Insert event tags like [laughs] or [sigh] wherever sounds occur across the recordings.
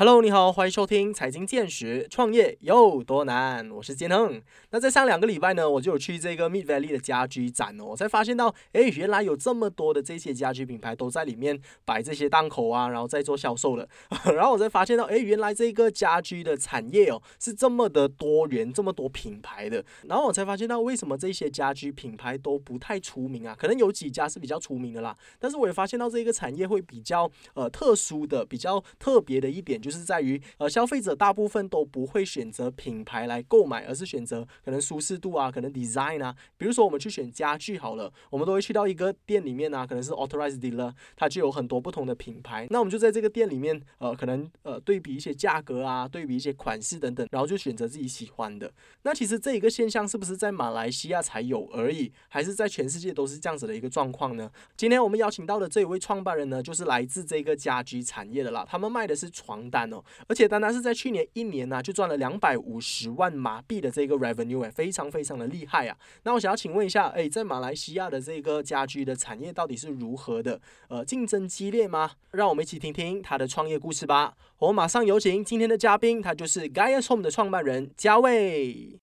Hello，你好，欢迎收听财经见识，创业有多难？我是建亨。那在上两个礼拜呢，我就有去这个 Mid Valley 的家居展哦，我才发现到，哎，原来有这么多的这些家居品牌都在里面摆这些档口啊，然后在做销售的。[laughs] 然后我才发现到，哎，原来这个家居的产业哦是这么的多元，这么多品牌的。然后我才发现到，为什么这些家居品牌都不太出名啊？可能有几家是比较出名的啦，但是我也发现到这个产业会比较呃特殊的、比较特别的一点。就就是在于，呃，消费者大部分都不会选择品牌来购买，而是选择可能舒适度啊，可能 design 啊。比如说我们去选家具好了，我们都会去到一个店里面啊，可能是 authorized dealer，它就有很多不同的品牌。那我们就在这个店里面，呃，可能呃对比一些价格啊，对比一些款式等等，然后就选择自己喜欢的。那其实这一个现象是不是在马来西亚才有而已，还是在全世界都是这样子的一个状况呢？今天我们邀请到的这一位创办人呢，就是来自这个家居产业的啦，他们卖的是床单。哦，而且单单是在去年一年呢，就赚了两百五十万马币的这个 revenue，哎，非常非常的厉害啊。那我想要请问一下，哎，在马来西亚的这个家居的产业到底是如何的？呃，竞争激烈吗？让我们一起听听他的创业故事吧。我马上有请今天的嘉宾，他就是 Gaius Home 的创办人嘉卫。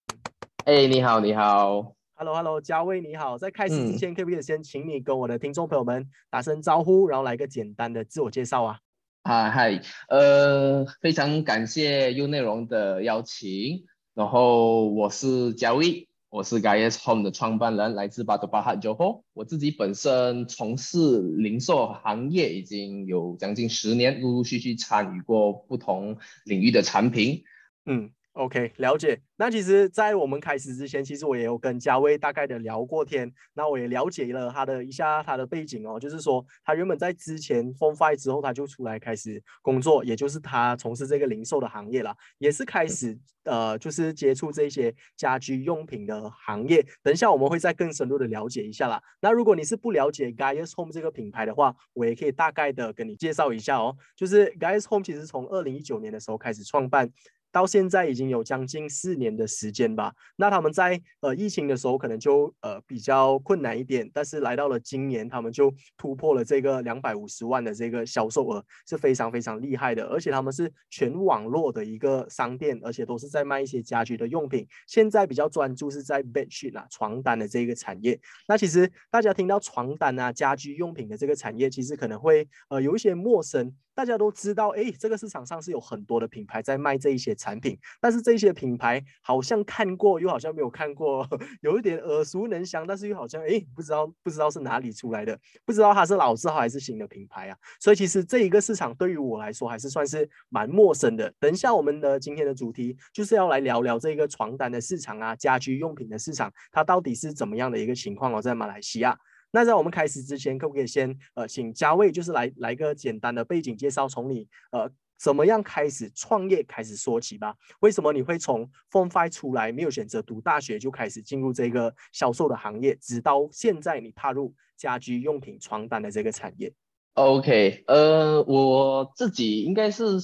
哎，你好，你好，Hello，Hello，嘉卫你好。在开始之前，可不可以先请你跟我的听众朋友们打声招呼，然后来个简单的自我介绍啊？啊嗨，呃，非常感谢 U 内容的邀请。然后我是嘉威，我是 Gaius Home 的创办人，来自巴多巴哈州后。我自己本身从事零售行业已经有将近十年，陆陆续续参与过不同领域的产品。嗯。OK，了解。那其实，在我们开始之前，其实我也有跟嘉威大概的聊过天。那我也了解了他的一下他的背景哦，就是说他原本在之前 f o n Five 之后，他就出来开始工作，也就是他从事这个零售的行业了，也是开始呃，就是接触这些家居用品的行业。等一下我们会再更深入的了解一下啦。那如果你是不了解 Gaius Home 这个品牌的话，我也可以大概的跟你介绍一下哦。就是 Gaius Home 其实从二零一九年的时候开始创办。到现在已经有将近四年的时间吧。那他们在呃疫情的时候可能就呃比较困难一点，但是来到了今年，他们就突破了这个两百五十万的这个销售额，是非常非常厉害的。而且他们是全网络的一个商店，而且都是在卖一些家居的用品。现在比较专注是在 bed sheet 啊床单的这个产业。那其实大家听到床单啊家居用品的这个产业，其实可能会呃有一些陌生。大家都知道，哎，这个市场上是有很多的品牌在卖这一些产品，但是这些品牌好像看过，又好像没有看过，[laughs] 有一点耳熟能详，但是又好像哎，不知道不知道是哪里出来的，不知道它是老字号还是新的品牌啊。所以其实这一个市场对于我来说还是算是蛮陌生的。等一下我们的今天的主题就是要来聊聊这个床单的市场啊，家居用品的市场，它到底是怎么样的一个情况哦，在马来西亚。那在我们开始之前，可不可以先呃，请嘉卫就是来来个简单的背景介绍，从你呃怎么样开始创业开始说起吧？为什么你会从 Form Five 出来，没有选择读大学就开始进入这个销售的行业，直到现在你踏入家居用品床单的这个产业？OK，呃，我自己应该是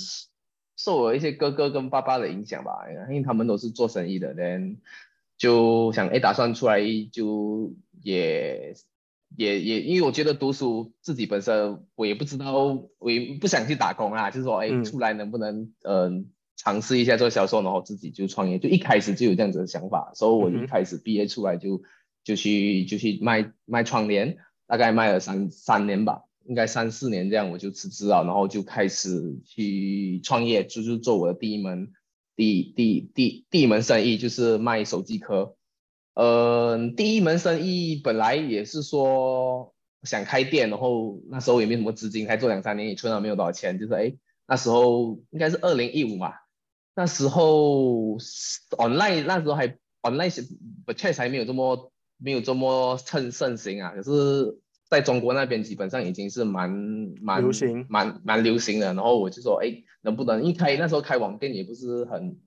受我一些哥哥跟爸爸的影响吧，因为他们都是做生意的，人就想哎，打算出来就也。也也，因为我觉得读书自己本身我也不知道，我也不想去打工啊，就是说，哎，出来能不能嗯尝试一下做销售，然后自己就创业，就一开始就有这样子的想法，所以我一开始毕业出来就就去就去卖卖窗帘，大概卖了三三年吧，应该三四年这样，我就辞职了，然后就开始去创业，就是做我的第一门第第第第一门生意，就是卖手机壳。呃，第一门生意本来也是说想开店，然后那时候也没什么资金，才做两三年也存了没有多少钱，就是哎，那时候应该是二零一五嘛，那时候 online 那时候还 online 不确实还没有这么没有这么趁盛行啊，可是在中国那边基本上已经是蛮蛮流行蛮蛮流行的，然后我就说哎，能不能一开那时候开网店也不是很。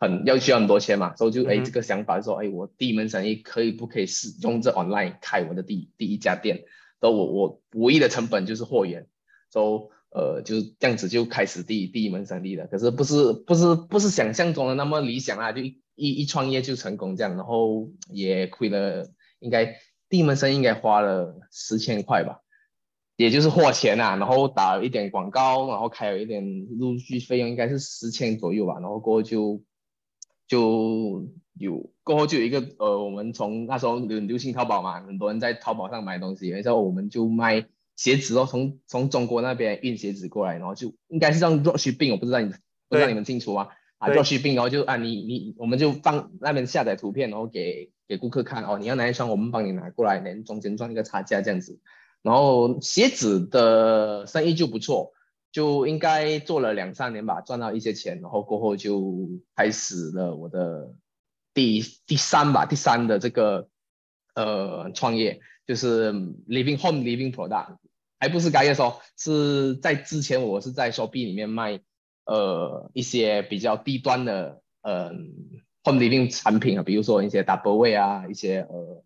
很要需要很多钱嘛，所以就哎这个想法说，哎我第一门生意可以不可以使用这 online 开我的第第一家店，都我我唯一的成本就是货源，所以呃就是这样子就开始第第一门生意了。可是不是不是不是想象中的那么理想啊，就一一创业就成功这样，然后也亏了，应该第一门生意应该花了十千块吧。也就是货钱啊，然后打了一点广告，然后开了一点陆续费用，应该是十千左右吧，然后过后就就有过后就有一个呃，我们从那时候流流行淘宝嘛，很多人在淘宝上买东西，然后我们就卖鞋子哦，从从中国那边运鞋子过来，然后就应该是让 dropshipping，我不知道你不知道你们清楚吗？啊，dropshipping，然后就啊你你我们就放那边下载图片，然后给给顾客看哦，你要哪一双，我们帮你拿过来，连中间赚一个差价这样子，然后鞋子的生意就不错。就应该做了两三年吧，赚到一些钱，然后过后就开始了我的第第三吧，第三的这个呃创业，就是 living home living product，还不是该业说，是在之前我是在 s h o p、e 里面卖呃一些比较低端的呃 home living 产品啊，比如说一些 double way 啊，一些呃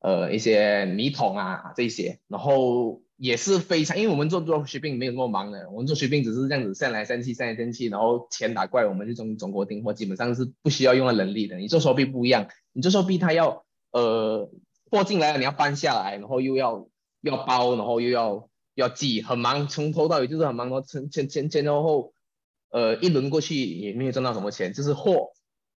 呃一些米桶啊这些，然后。也是非常，因为我们做做血病没有那么忙的，我们做血病只是这样子散来散去，散来散去，然后钱打过来，我们就从中国订货，基本上是不需要用到人力的。你做手臂不一样，你做手臂它要呃货进来了，你要搬下来，然后又要要包，然后又要要寄，很忙，从头到尾就是很忙。然后前前前前后后，呃一轮过去也没有赚到什么钱，就是货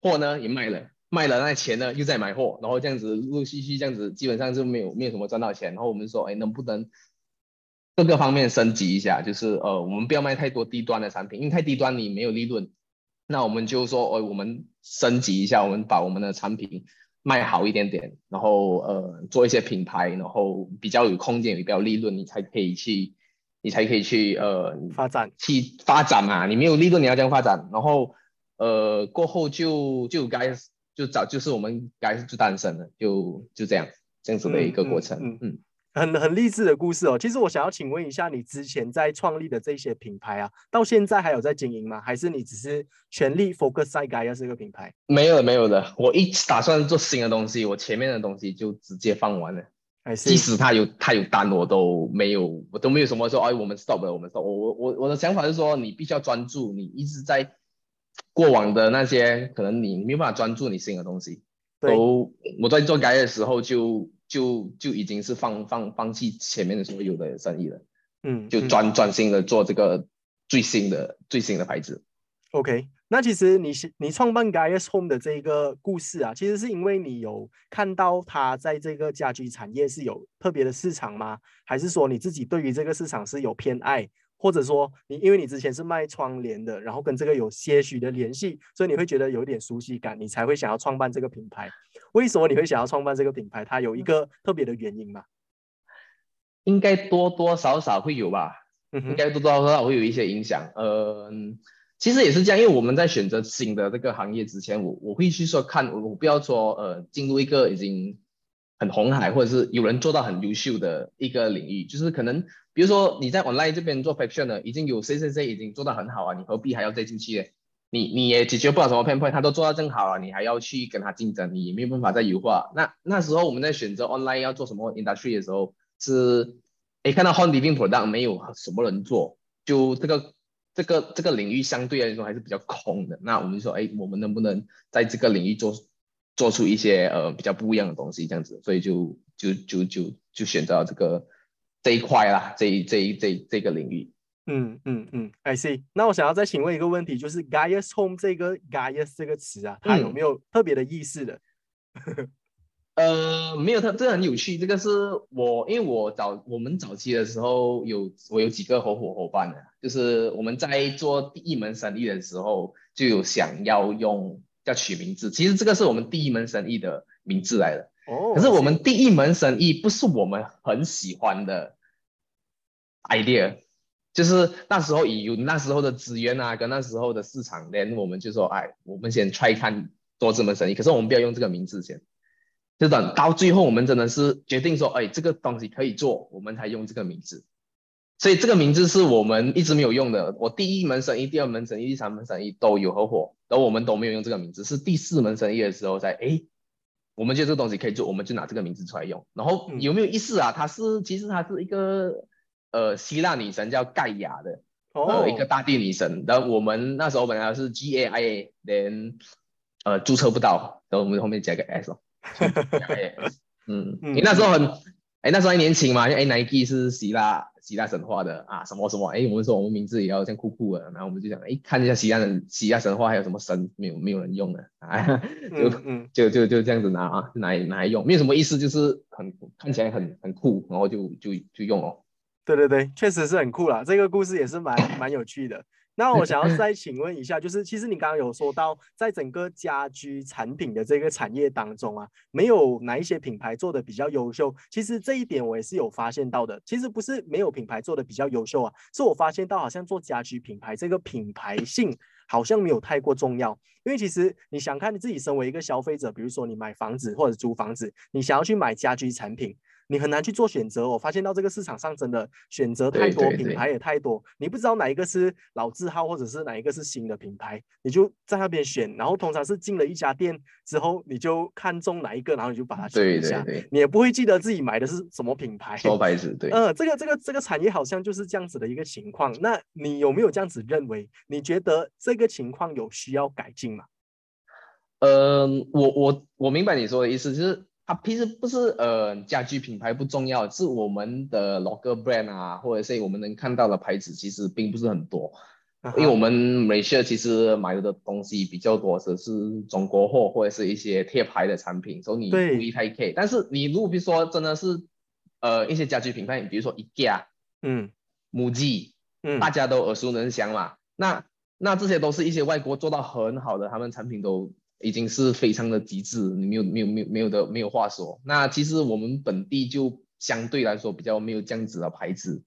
货呢也卖了，卖了那钱呢又在买货，然后这样子陆陆续续这样子，基本上就没有没有什么赚到钱。然后我们说，哎，能不能？各个方面升级一下，就是呃，我们不要卖太多低端的产品，因为太低端你没有利润。那我们就说，呃，我们升级一下，我们把我们的产品卖好一点点，然后呃，做一些品牌，然后比较有空间，也比较利润，你才可以去，你才可以去呃发展，去发展嘛。你没有利润，你要这样发展。然后呃，过后就就该就早就是我们该就诞生了，就就这样这样子的一个过程，嗯嗯。很很励志的故事哦。其实我想要请问一下，你之前在创立的这些品牌啊，到现在还有在经营吗？还是你只是全力 focus 在 Gaia 这个品牌？没有没有的。我一打算做新的东西，我前面的东西就直接放完了。即使他有他有单，我都没有，我都没有什么说，哎，我们 stop 了，我们 stop。我我我我的想法是说，你必须要专注，你一直在过往的那些，可能你没有办法专注你新的东西。都我在做 Gaia 的时候就。就就已经是放放放弃前面的所有的生意了，嗯，就专专心的做这个最新的最新的牌子。OK，那其实你是你创办 Guys Home 的这一个故事啊，其实是因为你有看到它在这个家居产业是有特别的市场吗？还是说你自己对于这个市场是有偏爱？或者说你因为你之前是卖窗帘的，然后跟这个有些许的联系，所以你会觉得有点熟悉感，你才会想要创办这个品牌。为什么你会想要创办这个品牌？它有一个特别的原因吗？应该多多少少会有吧，应该多多少少会有一些影响。嗯，其实也是这样，因为我们在选择新的这个行业之前，我我会去说看，我不要说呃进入一个已经很红海或者是有人做到很优秀的一个领域，就是可能。比如说你在 online 这边做 fashion 的，已经有 C C C 已经做得很好啊，你何必还要再进去？你你也解决不了什么 pain point，他都做到正好了，你还要去跟他竞争，你也没有办法再优化。那那时候我们在选择 online 要做什么 industry 的时候，是诶看到 home living product 没有什么人做，就这个这个这个领域相对来说还是比较空的。那我们说，哎，我们能不能在这个领域做做出一些呃比较不一样的东西？这样子，所以就就就就就选择了这个。这一块啦，这一这一这这个领域，嗯嗯嗯，I see。那我想要再请问一个问题，就是 Gaius Home 这个 Gaius 这个词啊，它有没有特别的意思的？呃，没有它，这很有趣。这个是我，因为我早我们早期的时候有我有几个合伙伙伴的，就是我们在做第一门生意的时候就有想要用要取名字。其实这个是我们第一门生意的名字来的。哦，可是我们第一门生意不是我们很喜欢的。Idea 就是那时候有那时候的资源啊，跟那时候的市场，连我们就说，哎，我们先 try 看做这门生意。可是我们不要用这个名字先，就等到最后我们真的是决定说，哎，这个东西可以做，我们才用这个名字。所以这个名字是我们一直没有用的。我第一门生意、第二门生意、第三门生意都有合伙，然后我们都没有用这个名字。是第四门生意的时候才，哎，我们觉得这个东西可以做，我们就拿这个名字出来用。然后有没有意思啊？它是其实它是一个。呃，希腊女神叫盖亚的，呃，一个大地女神。然后我们那时候本来是 G A I A，连呃注册不到，然后我们后面加个 S 哦。[laughs] 嗯，你那时候很哎，那时候还年轻嘛，哎，Nike 是希腊希腊神话的啊，什么什么，哎，我们说我们名字也要像酷酷的，然后我们就想，哎，看一下希腊人希腊神话还有什么神没有没有人用的，啊，就就就就这样子拿啊，拿拿来用，没有什么意思，就是很看起来很很酷，然后就就就用哦。对对对，确实是很酷啦，这个故事也是蛮 [laughs] 蛮有趣的。那我想要再请问一下，就是其实你刚刚有说到，在整个家居产品的这个产业当中啊，没有哪一些品牌做的比较优秀。其实这一点我也是有发现到的。其实不是没有品牌做的比较优秀啊，是我发现到好像做家居品牌这个品牌性好像没有太过重要。因为其实你想看你自己身为一个消费者，比如说你买房子或者租房子，你想要去买家居产品。你很难去做选择，我发现到这个市场上真的选择太多，品牌也太多，你不知道哪一个是老字号，或者是哪一个是新的品牌，你就在那边选，然后通常是进了一家店之后，你就看中哪一个，然后你就把它选一下，你也不会记得自己买的是什么品牌。说牌子，对，嗯，这个这个这个产业好像就是这样子的一个情况。那你有没有这样子认为？你觉得这个情况有需要改进吗？嗯，我我我明白你说的意思，就是。它其实不是呃家居品牌不重要，是我们的 local brand 啊，或者是我们能看到的牌子其实并不是很多，因为我们美式其实买的东西比较多只是中国货或者是一些贴牌的产品，所以你不一太 K。但是你如果比如说真的是呃一些家居品牌，比如说 IKEA，嗯，MUJI，嗯，大家都耳熟能详嘛，那那这些都是一些外国做到很好的，他们产品都。已经是非常的极致，你没有没有没有没有的没有话说。那其实我们本地就相对来说比较没有这样子的牌子。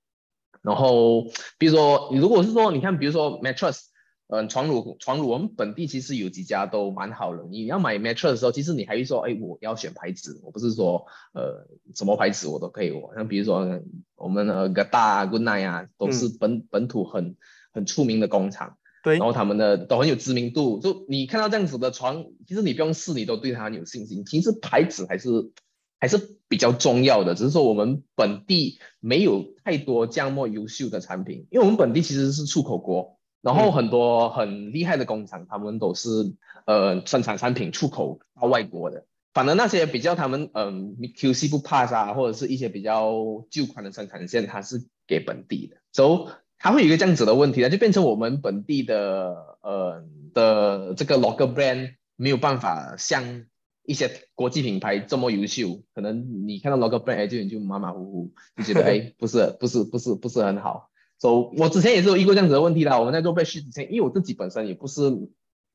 然后比如说你如果是说你看，比如说 mattress，嗯，床褥床褥，我们本地其实有几家都蛮好的。你要买 mattress 的时候，其实你还会说，哎，我要选牌子，我不是说呃什么牌子我都可以。我像比如说我们呃个大 good night 啊，都是本本土很很出名的工厂。对，然后他们的都很有知名度，就你看到这样子的床，其实你不用试，你都对它很有信心。其实牌子还是还是比较重要的，只是说我们本地没有太多这样么优秀的产品，因为我们本地其实是出口国，然后很多很厉害的工厂，他们都是呃生产产品出口到外国的。反而那些比较他们嗯 QC 不 pass 啊，或者是一些比较旧款的生产线，它是给本地的，所以。它会有一个这样子的问题呢，就变成我们本地的呃的这个 local brand 没有办法像一些国际品牌这么优秀。可能你看到 local brand 就你就马马虎虎，就觉得 [laughs] 哎不是不是不是不是很好。所以我之前也是有遇过这样子的问题啦。我们在做 sheet 之前，因为我自己本身也不是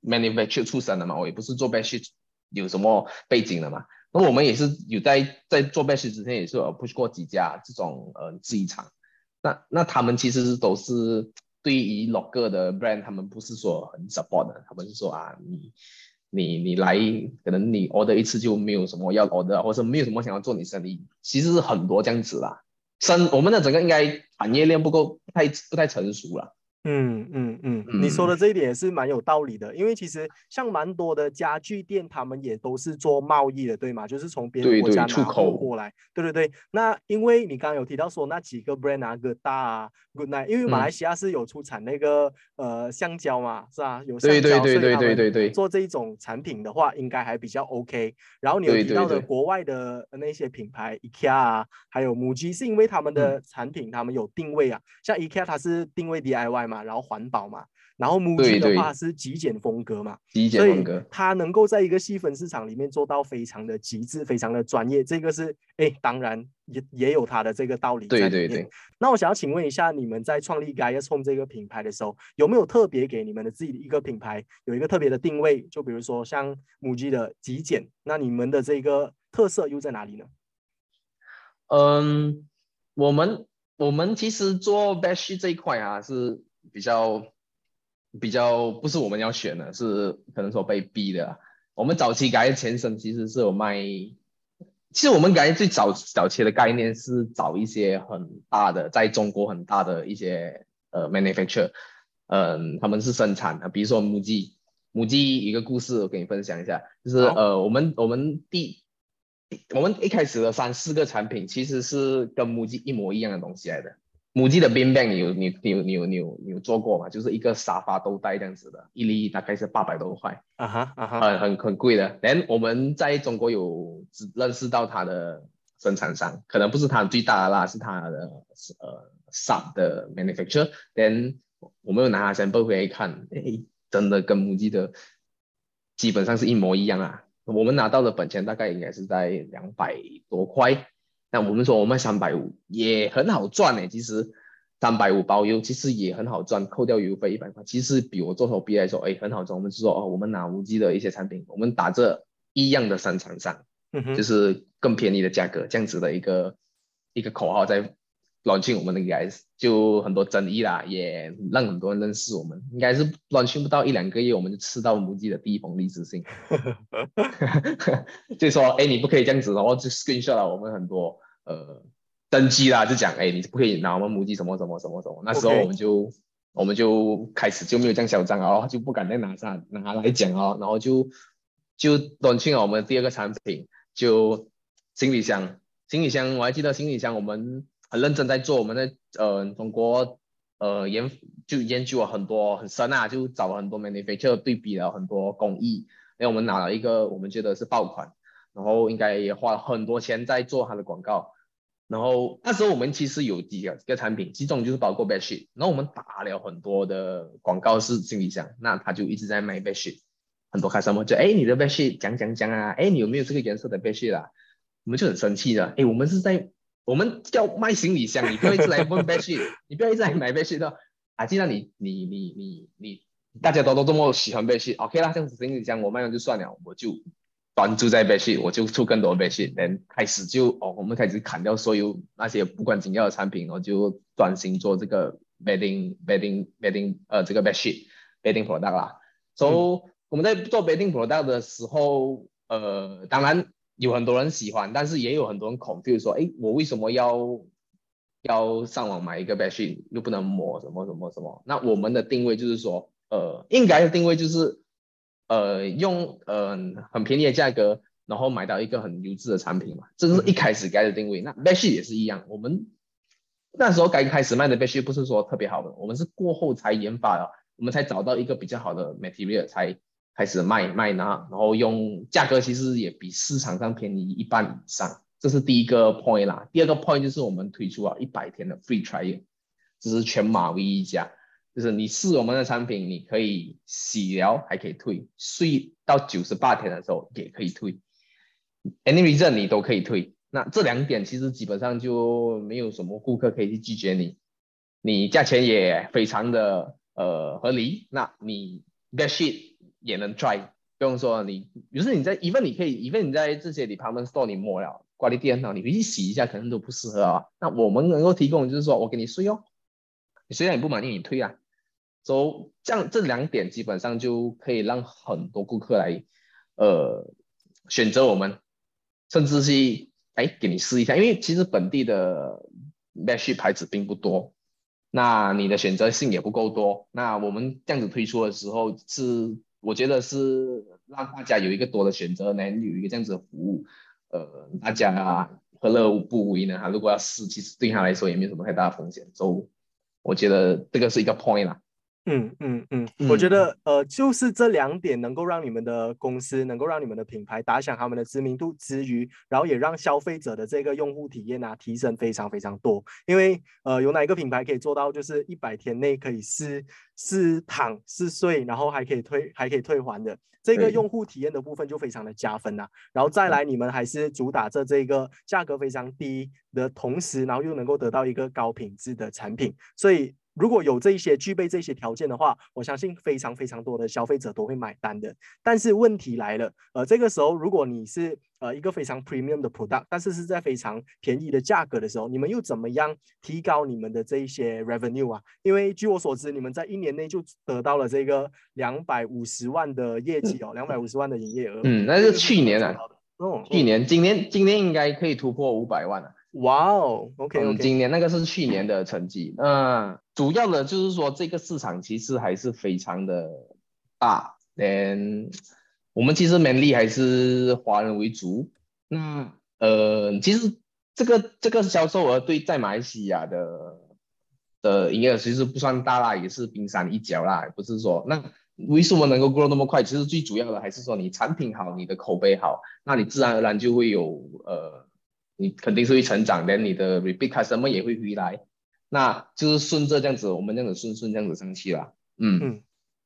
manufacture 出身的嘛，我也不是做 sheet 有什么背景的嘛。那我们也是有在在做 sheet 之前也是有 push 过几家这种呃制衣厂。那那他们其实都是对于某个的 brand，他们不是说很 support 的，他们是说啊，你你你来，可能你 order 一次就没有什么要 order，或者没有什么想要做你生意，其实是很多这样子啦。生我们的整个应该产业链不够，太不太成熟了。嗯嗯嗯，你说的这一点也是蛮有道理的，因为其实像蛮多的家具店，他们也都是做贸易的，对吗？就是从别的国家拿货过来。对对对。那因为你刚刚有提到说那几个 brand 啊，个大啊，Good Night，因为马来西亚是有出产那个呃橡胶嘛，是吧？有橡胶，对对对对对对。做这一种产品的话，应该还比较 OK。然后你有提到的国外的那些品牌，IKEA 啊，还有 MUJI，，是因为他们的产品他们有定位啊，像 IKEA 它是定位 DIY 嘛。然后环保嘛，然后母鸡的话是极简风格嘛，极简风格，它能够在一个细分市场里面做到非常的极致，非常的专业，这个是哎，当然也也有它的这个道理在里面。那我想要请问一下，你们在创立 Guys Home 这个品牌的时候，有没有特别给你们的自己的一个品牌有一个特别的定位？就比如说像母鸡的极简，那你们的这个特色又在哪里呢？嗯，我们我们其实做 b a s h 这一块啊是。比较比较不是我们要选的，是可能说被逼的。我们早期改前身其实是有卖，其实我们改最早早期的概念是找一些很大的，在中国很大的一些呃 manufacturer，嗯，他们是生产的，比如说母鸡，母鸡一个故事我给你分享一下，就是呃我们我们第我们一开始的三四个产品其实是跟母鸡一模一样的东西来的。母鸡的 bean bag 你有你你有你有你有你有做过吗？就是一个沙发兜带这样子的，一粒大概是八百多块，啊哈啊哈，很很很贵的。连我们在中国有只认识到它的生产商，可能不是它最大的啦，是它的呃 sub 的 manufacturer。then 我们又拿 sample 回来看，哎，真的跟母鸡的基本上是一模一样啊。我们拿到的本钱大概应该是在两百多块，那我们说我卖三百五也很好赚呢。其实三百五包邮其实也很好赚，扣掉邮费一百块，其实比我做手臂来说，哎，很好赚。我们是说哦，我们拿无机的一些产品，我们打这一样的商场上，嗯，就是更便宜的价格，这样子的一个一个口号在。Launching 我们的 guys 就很多争议啦，也让很多人认识我们。应该是 launching 不到一两个月，我们就吃到母鸡的第一封励志信，[laughs] 就说哎你不可以这样子，然后就 screenshot 了我们很多呃登记啦，就讲哎你不可以拿我们母鸡什么什么什么什么。那时候我们就我们就开始就没有这样嚣张哦，就不敢再拿上拿来讲哦，然后就就 launching 了我们第二个产品，就行李箱，行李箱我还记得行李箱我们。很认真在做，我们在呃中国呃研就研究了很多很深啊，就找了很多 manufacturer 对比了很多工艺，然后我们拿了一个我们觉得是爆款，然后应该也花了很多钱在做它的广告，然后那时候我们其实有几个产品，其中就是包括 bed sheet，然后我们打了很多的广告是行李箱，那他就一直在卖 bed sheet，很多 customer 就哎你的 bed sheet 讲讲讲啊，哎你有没有这个颜色的 bed sheet 啊？我们就很生气的，哎我们是在。我们叫卖行李箱，你不要一直来问 bed sheet，你不要一直来买 bed sheet 的。啊，既然你你你你你大家都都这么喜欢 bed sheet，OK 啦，这样子行李箱我卖完就算了，我就专注在 bed sheet，我就出更多 bed sheet，然后开始就哦，我们开始砍掉所有那些不管紧要的产品，我就专心做这个 bedding bedding bedding 呃这个 bed sheet bedding product 啦。So 我们在做 bedding product 的时候，呃，当然。有很多人喜欢，但是也有很多人恐，就是说，哎，我为什么要要上网买一个 bedsheet 又不能抹什么什么什么？那我们的定位就是说，呃，应该的定位就是，呃，用呃很便宜的价格，然后买到一个很优质的产品嘛，这是一开始该的定位。那 bedsheet 也是一样，我们那时候刚开始卖的 bedsheet 不是说特别好的，我们是过后才研发的，我们才找到一个比较好的 material 才。开始卖卖拿，然后用价格其实也比市场上便宜一半以上，这是第一个 point 啦。第二个 point 就是我们推出了一百天的 free trial，这是全马唯一一家，就是你试我们的产品，你可以洗疗还可以退，睡到九十八天的时候也可以退，any reason 你都可以退。那这两点其实基本上就没有什么顾客可以去拒绝你，你价钱也非常的呃合理，那你 get shit。也能 try，不用说你，比如说你在，even 你可以，even 你在这些 department store 你摸了，挂在电脑，你回去洗一下，可能都不适合啊。那我们能够提供就是说我给你睡哦，你虽然你不满意，你退啊。so 这样这两点基本上就可以让很多顾客来，呃，选择我们，甚至是哎给你试一下，因为其实本地的 mesh 牌子并不多，那你的选择性也不够多。那我们这样子推出的时候是。我觉得是让大家有一个多的选择，能有一个这样子的服务，呃，大家何乐不为呢？哈，如果要试，其实对他来说也没有什么太大的风险，所以我觉得这个是一个 point 啦。嗯嗯嗯，我觉得呃，就是这两点能够让你们的公司能够让你们的品牌打响他们的知名度之余，然后也让消费者的这个用户体验啊提升非常非常多。因为呃，有哪一个品牌可以做到就是一百天内可以试试躺试睡，然后还可以退还可以退还的这个用户体验的部分就非常的加分呐。然后再来，你们还是主打着这个价格非常低的同时，然后又能够得到一个高品质的产品，所以。如果有这一些具备这些条件的话，我相信非常非常多的消费者都会买单的。但是问题来了，呃，这个时候如果你是呃一个非常 premium 的 product，但是是在非常便宜的价格的时候，你们又怎么样提高你们的这一些 revenue 啊？因为据我所知，你们在一年内就得到了这个两百五十万的业绩哦，两百五十万的营业额。嗯，那是去年啊，哦，去年，今年今年应该可以突破五百万了。哇哦，OK，今年那个是去年的成绩。那主要的就是说，这个市场其实还是非常的大。嗯，我们其实 mainly 还是华人为主。那呃，其实这个这个销售额对在马来西亚的的营业额其实不算大啦，也是冰山一角啦。不是说那为什么能够 grow 那么快？其实最主要的还是说你产品好，你的口碑好，那你自然而然就会有呃。你肯定是会成长的，你的 repeat customer 也会回来，那就是顺着这样子，我们这样子顺顺这样子上去啦。嗯嗯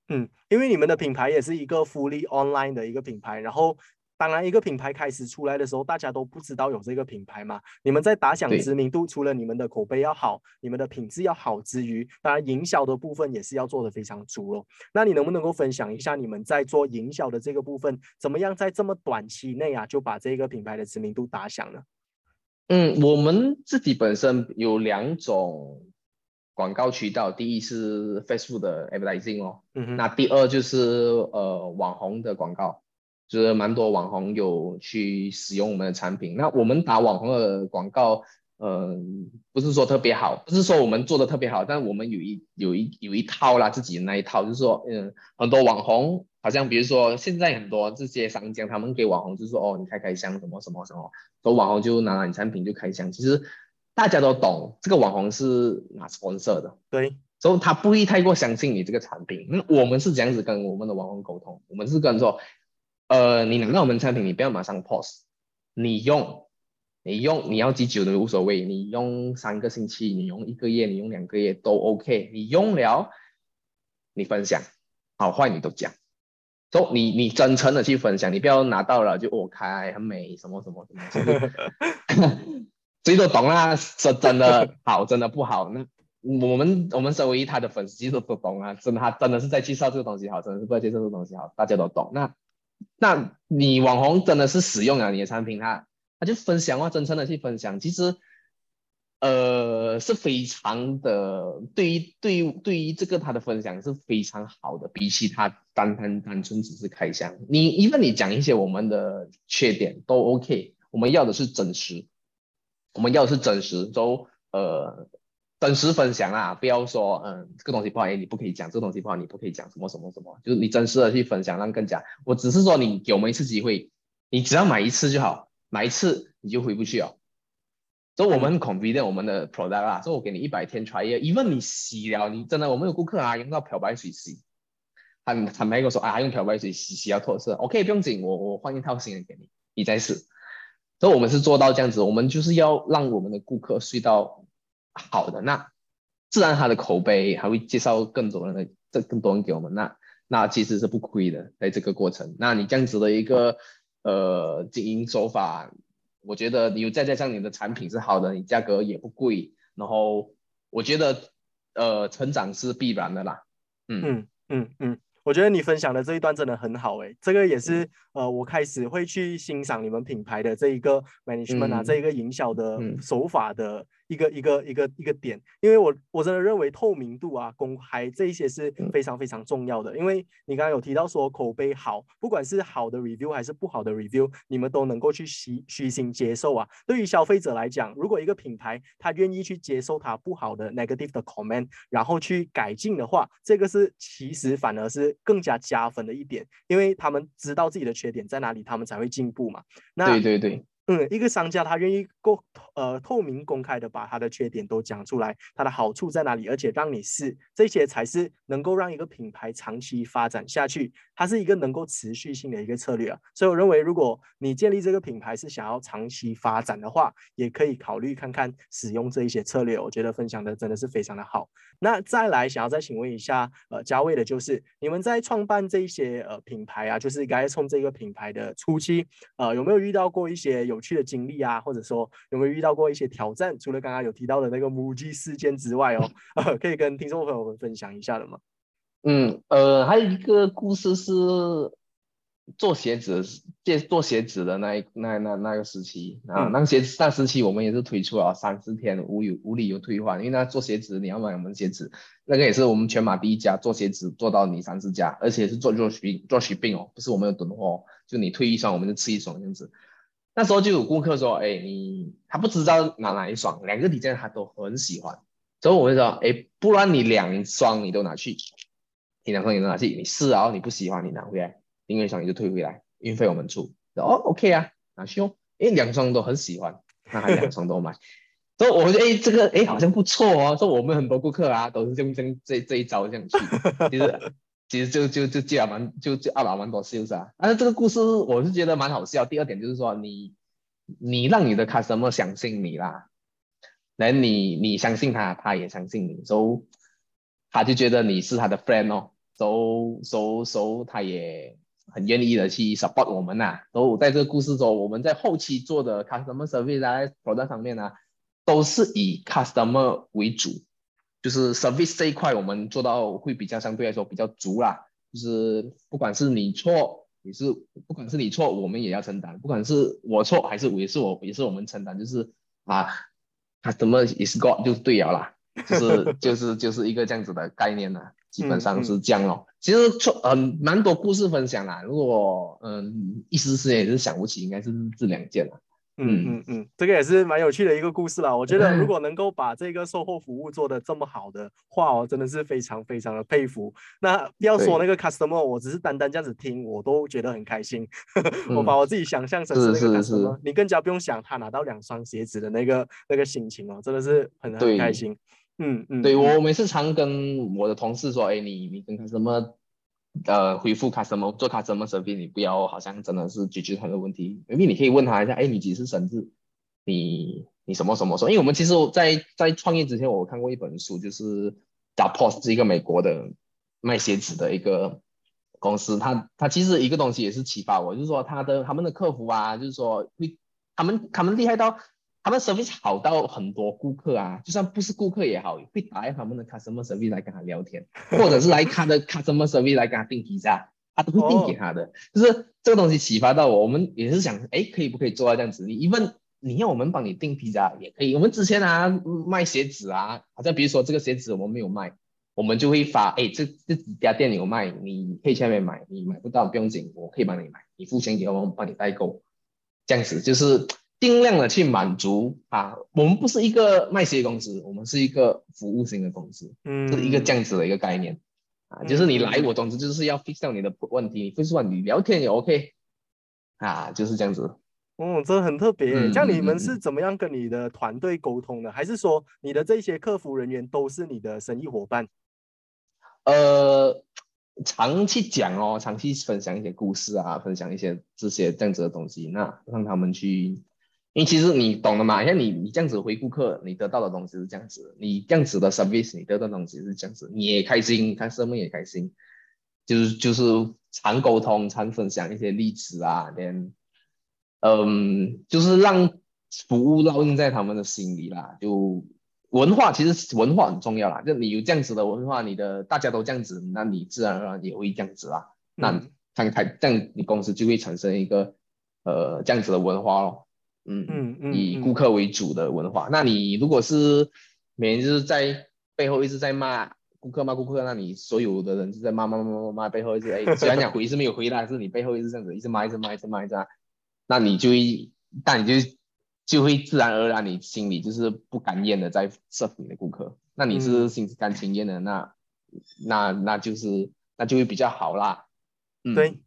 嗯，因为你们的品牌也是一个 fully online 的一个品牌，然后。当然，一个品牌开始出来的时候，大家都不知道有这个品牌嘛。你们在打响知名度，除了你们的口碑要好，你们的品质要好之余，当然营销的部分也是要做的非常足哦。那你能不能够分享一下你们在做营销的这个部分，怎么样在这么短期内啊就把这个品牌的知名度打响呢？嗯，我们自己本身有两种广告渠道，第一是 Facebook 的 advertising 哦，嗯那第二就是呃网红的广告。就是蛮多网红有去使用我们的产品，那我们打网红的广告，嗯，不是说特别好，不是说我们做的特别好，但我们有一有一有一套啦，自己的那一套，就是说，嗯，很多网红，好像比如说现在很多这些商家，他们给网红就是说，哦，你开开箱什么什么什么，说网红就拿拿你产品就开箱，其实大家都懂，这个网红是拿 sponsor 的，对，所以他不会太过相信你这个产品。那我们是这样子跟我们的网红沟通，我们是跟说。呃，你拿到我们产品，你不要马上 pause，你用，你用，你要几久都无所谓，你用三个星期，你用一个月，你用两个月都 OK，你用了，你分享，好坏你都讲，都你你真诚的去分享，你不要拿到了就我开很美什么什么什么，谁 [laughs] 都懂啊，说真的好，真的不好，那我们我们身为他的粉丝其实都懂啊，真的他真的是在介绍这个东西好，真的是不在介绍这个东西好，大家都懂那。那你网红真的是使用了你的产品，他他就分享啊，真诚的去分享，其实呃是非常的，对于对于对于这个他的分享是非常好的，比起他单单单纯只是开箱，你因为你讲一些我们的缺点都 OK，我们要的是真实，我们要的是真实，都呃。真实分享啊，不要说嗯这个东西不好，哎你不可以讲，这个东西不好你不可以讲，什么什么什么，就是你真实的去分享，让更加。我只是说你给我们一次机会，你只要买一次就好，买一次你就回不去哦。所以我们 confident 我们的 product 啊，所以我给你一百天 try，even 你洗了，你真的我们有顾客啊用到漂白水洗，他坦白跟我说啊用漂白水洗洗要脱色，OK 不用紧，我我换一套新的给你，你再试。所以我们是做到这样子，我们就是要让我们的顾客睡到。好的，那自然他的口碑还会介绍更多人的，这更多人给我们，那那其实是不亏的，在这个过程。那你这样子的一个呃经营手法，我觉得你再加上你的产品是好的，你价格也不贵，然后我觉得呃成长是必然的啦。嗯嗯嗯嗯。我觉得你分享的这一段真的很好诶，这个也是呃，我开始会去欣赏你们品牌的这一个 management 啊，这一个营销的手法的一个一个一个一个点，因为我我真的认为透明度啊、公开这一些是非常非常重要的。因为你刚刚有提到说口碑好，不管是好的 review 还是不好的 review，你们都能够去虚虚心接受啊。对于消费者来讲，如果一个品牌他愿意去接受他不好的 negative 的 comment，然后去改进的话，这个是其实反而是。更加加分的一点，因为他们知道自己的缺点在哪里，他们才会进步嘛。那对对对。嗯，一个商家他愿意够呃透明公开的把他的缺点都讲出来，他的好处在哪里，而且让你试，这些才是能够让一个品牌长期发展下去，它是一个能够持续性的一个策略啊。所以我认为，如果你建立这个品牌是想要长期发展的话，也可以考虑看看使用这一些策略。我觉得分享的真的是非常的好。那再来想要再请问一下呃嘉位的，就是你们在创办这一些呃品牌啊，就是该从这个品牌的初期呃有没有遇到过一些有有趣的经历啊，或者说有没有遇到过一些挑战？除了刚刚有提到的那个母鸡事件之外哦，[laughs] 可以跟听众朋友们分享一下的吗？嗯，呃，还有一个故事是做鞋子，借做鞋子的那一那那那个时期啊，那个鞋子那时期我们也是推出了三四天无有无理由退换，因为那做鞋子你要买我们鞋子，那个也是我们全马第一家做鞋子做到你三四家，而且是做做续做续病哦，不是我们有囤货，就你退一双我们就吃一双这样子。那时候就有顾客说，哎，你他不知道拿哪一双，两个底件他都很喜欢，所以我会说，哎，不然你两双你都拿去，你两双你都拿去，你试然后，你不喜欢你拿回来，另外一双你就退回来，运费我们出。哦，OK 啊，拿去哦，哎，两双都很喜欢，那还两双都买，所以我觉得，哎，这个哎好像不错哦，说我们很多顾客啊都是用这这这一招这样去，其实。其实就就就借了蛮就就二百万多是不是啊？但是这个故事我是觉得蛮好笑。第二点就是说你你让你的 customer 相信你啦，那你你相信他，他也相信你，所以他就觉得你是他的 friend 哦，所以所以所以他也很愿意的去 support 我们呐。都在这个故事中，我们在后期做的 customer service 啊 product 上面呢，都是以 customer 为主，就是 service 这一块我们做到会比较相对来说比较足啦，就是不管是你错。也是，不管是你错，我们也要承担；不管是我错，还是也是我，也是我们承担。就是啊，customer is God 就对了啦，就是 [laughs] 就是就是一个这样子的概念啦，基本上是这样咯。其实错嗯蛮多故事分享啦，如果嗯一时时也是想不起，应该是这两件了。嗯嗯嗯，这个也是蛮有趣的一个故事啦。我觉得如果能够把这个售后服务做得这么好的话我，真的是非常非常的佩服。那不要说那个 customer，我只是单单这样子听，我都觉得很开心。[laughs] 我把我自己想象成是那个 customer，你更加不用想他拿到两双鞋子的那个那个心情哦，真的是很很开心。嗯嗯，对我每次常跟我的同事说，哎，你你跟 customer。呃，回复 customer 做 customer service，你不要好像真的是解决他的问题，因为你可以问他一下，哎，你几时生日？你你什么什么说？因为我们其实，在在创业之前，我看过一本书，就是打 post 是一个美国的卖鞋子的一个公司，他他其实一个东西也是启发我，就是说他的他们的客服啊，就是说会他们他们厉害到。他们 service 好到很多顾客啊，就算不是顾客也好，会打他们的 customer service 来跟他聊天，或者是来他的 customer service 来跟他订披萨，他都会订给他的。就是这个东西启发到我，我们也是想，哎，可以不可以做到这样子？你一问，你要我们帮你订披萨也可以。我们之前啊卖鞋子啊，好像比如说这个鞋子我们没有卖，我们就会发，哎，这这几家店有卖，你可以下面买，你买不到不用紧，我可以帮你买，你付钱给我，我们帮你代购，这样子就是。尽量的去满足啊，我们不是一个卖鞋公司，我们是一个服务型的公司，嗯，是一个这样子的一个概念啊，就是你来我总之就是要 fix 掉你的问题，不是说你聊天也 OK 啊，就是这样子。哦，这很特别。像你们是怎么样跟你的团队沟通的？还是说你的这些客服人员都是你的生意伙伴？呃。长期讲哦，长期分享一些故事啊，分享一些这些这样子的东西，那让他们去，因为其实你懂的嘛，像你你这样子回顾客，你得到的东西是这样子，你这样子的 service，你得到的东西是这样子，你也开心，看客们也开心，就是就是常沟通，常分享一些例子啊，连，嗯，就是让服务烙印在他们的心里啦，就。文化其实文化很重要啦，就你有这样子的文化，你的大家都这样子，那你自然而然也会这样子啦。那看看这样，你公司就会产生一个呃这样子的文化咯。嗯嗯嗯，以顾客为主的文化。那你如果是每天就是在背后一直在骂顾客骂顾客，那你所有的人就在骂骂骂骂骂背后一直哎，[laughs] 虽然讲回是没有回答，是你背后一直这样子一直骂一直骂一直骂一直骂，那你就一，但你就。就会自然而然，你心里就是不甘愿的在 serve 你的顾客。那你是心甘情愿的，那那那就是那就会比较好啦。对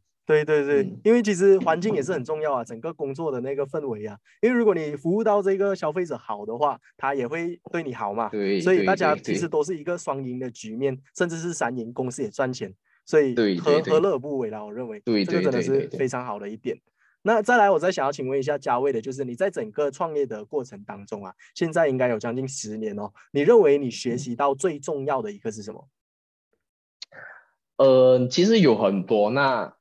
对对对，因为其实环境也是很重要啊，整个工作的那个氛围啊。因为如果你服务到这个消费者好的话，他也会对你好嘛。对，所以大家其实都是一个双赢的局面，甚至是三赢，公司也赚钱，所以何何乐而不为啦？我认为这个真的是非常好的一点。那再来，我再想要请问一下嘉卫的，就是你在整个创业的过程当中啊，现在应该有将近十年哦，你认为你学习到最重要的一个是什么？呃，其实有很多，那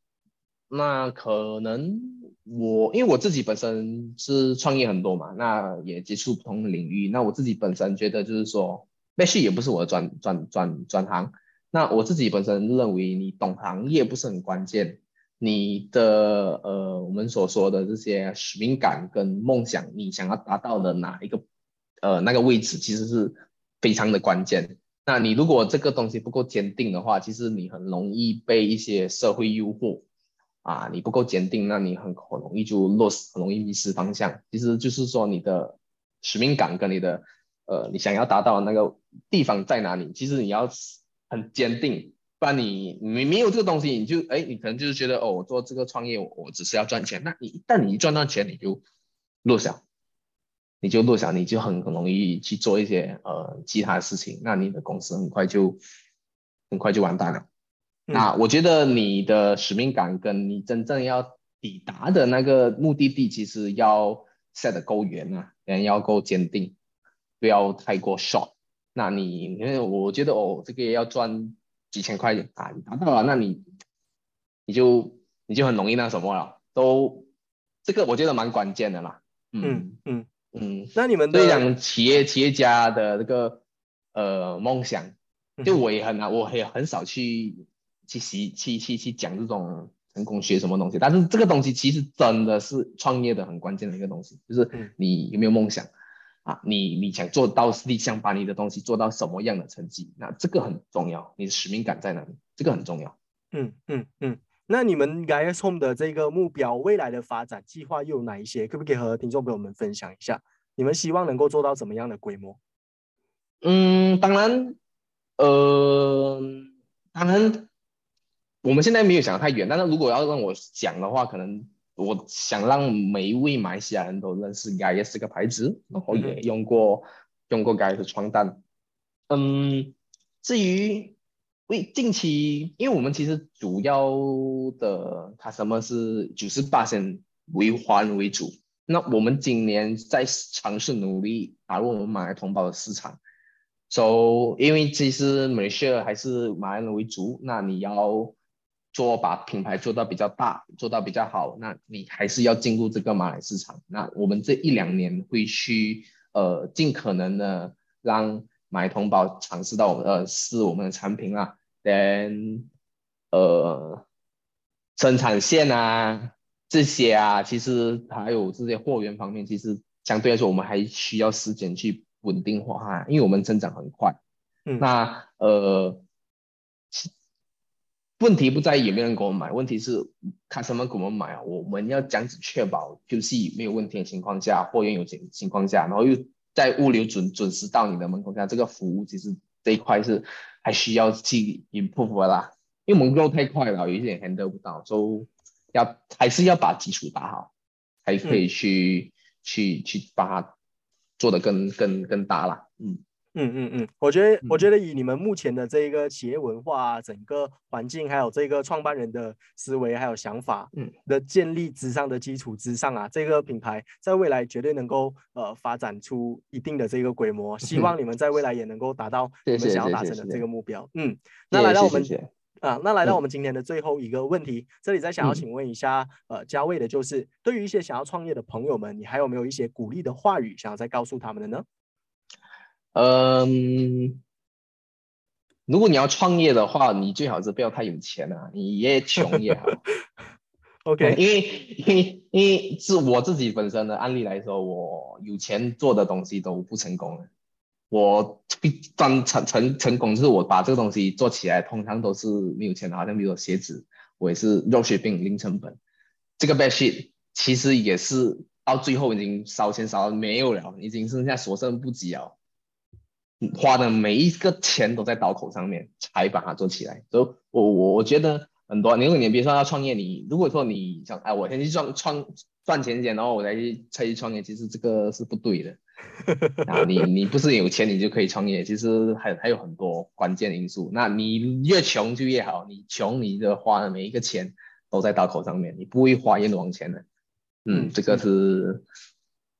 那可能我因为我自己本身是创业很多嘛，那也接触不同的领域，那我自己本身觉得就是说，也许也不是我的专专专专行，那我自己本身认为你懂行业不是很关键。你的呃，我们所说的这些使命感跟梦想，你想要达到的哪一个呃那个位置，其实是非常的关键。那你如果这个东西不够坚定的话，其实你很容易被一些社会诱惑啊，你不够坚定，那你很很容易就 loss，很容易迷失方向。其实就是说你的使命感跟你的呃，你想要达到那个地方在哪里，其实你要很坚定。不然你你没有这个东西，你就哎，你可能就是觉得哦，我做这个创业，我只是要赚钱。那你一旦你一赚到钱，你就落小，你就落小，你就很很容易去做一些呃其他事情。那你的公司很快就很快就完蛋了。那我觉得你的使命感跟你真正要抵达的那个目的地，其实要 set 的够远啊，人要够坚定，不要太过 short。那你因为我觉得哦，这个要赚几千块啊，你达到了，那你你就你就很容易那什么了，都这个我觉得蛮关键的啦。嗯。嗯嗯，那你们对讲企业企业家的这个呃梦想，就我也很难，我也很少去去习去去去讲这种成功学什么东西，但是这个东西其实真的是创业的很关键的一个东西，就是你有没有梦想啊？你你想做到，你想把你的东西做到什么样的成绩？那这个很重要，你的使命感在哪里？这个很重要。嗯嗯嗯。那你们 Guys Home 的这个目标，未来的发展计划又有哪一些？可不可以和听众朋友们分享一下？你们希望能够做到怎么样的规模？嗯，当然，呃，当然，我们现在没有想太远。但是如果要让我讲的话，可能我想让每一位马来西亚人都认识 Guys 这个牌子，然后也用过用过 Guys 的床单。嗯，至于。为近期，因为我们其实主要的它什么是九十八线为环为主，那我们今年在尝试努力打入我们马来同胞的市场。So，因为其实马来西亚还是马来人为主，那你要做把品牌做到比较大，做到比较好，那你还是要进入这个马来市场。那我们这一两年会去呃尽可能的让马来同胞尝试到呃试我们的产品啦。then 呃，生产线啊这些啊，其实还有这些货源方面，其实相对来说我们还需要时间去稳定化，因为我们增长很快。嗯，那呃，问题不在有没有人给我们买，问题是看什么给我们买啊？我们要这样子确保 QC 没有问题的情况下，货源有情情况下，然后又在物流准准时到你的门口下，这个服务其实这一块是。还需要去 improve 啦，因为我们够太快了，有一点 handle 不到，就要还是要把基础打好，才可以去去去把它做的更更更大了，嗯。嗯嗯嗯，我觉得我觉得以你们目前的这一个企业文化、啊整个环境，还有这个创办人的思维还有想法，嗯的建立之上的基础之上啊，这个品牌在未来绝对能够呃发展出一定的这个规模。希望你们在未来也能够达到你们想要达成的这个目标。嗯，那来到我们啊，那来到我们今天的最后一个问题，这里再想要请问一下呃嘉卫的就是，对于一些想要创业的朋友们，你还有没有一些鼓励的话语想要再告诉他们的呢？嗯，如果你要创业的话，你最好是不要太有钱啊，你越穷越好。OK，因为因为因为是我自己本身的案例来说，我有钱做的东西都不成功。我当成成成功就是我把这个东西做起来，通常都是没有钱的，好像比如说鞋子，我也是肉血病零成本。这个 bad shit 其实也是到最后已经烧钱烧没有了，已经剩下所剩不几了。花的每一个钱都在刀口上面，才把它做起来。所以，我我我觉得很多，你如果你别说要创业，你如果说你想，哎，我先去赚创赚钱先，然后我再去再去创业，其实这个是不对的。[laughs] 啊，你你不是有钱你就可以创业，其实还还有很多关键因素。那你越穷就越好，你穷你的花的每一个钱都在刀口上面，你不会花冤枉钱的。嗯，这个是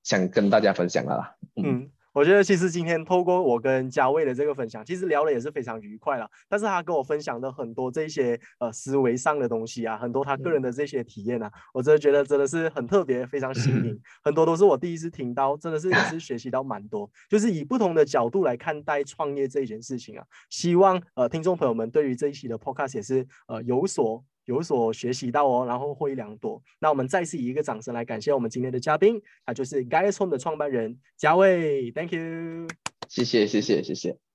想跟大家分享的啦。嗯。我觉得其实今天透过我跟嘉卫的这个分享，其实聊的也是非常愉快了。但是他跟我分享的很多这些呃思维上的东西啊，很多他个人的这些体验啊，我真的觉得真的是很特别，非常新颖。很多都是我第一次听到，真的是也是学习到蛮多，就是以不同的角度来看待创业这件事情啊。希望呃听众朋友们对于这一期的 podcast 也是呃有所。有所学习到哦，然后获益良多。那我们再次以一个掌声来感谢我们今天的嘉宾，他就是 Guys Home 的创办人嘉伟，Thank you，谢谢谢谢谢谢。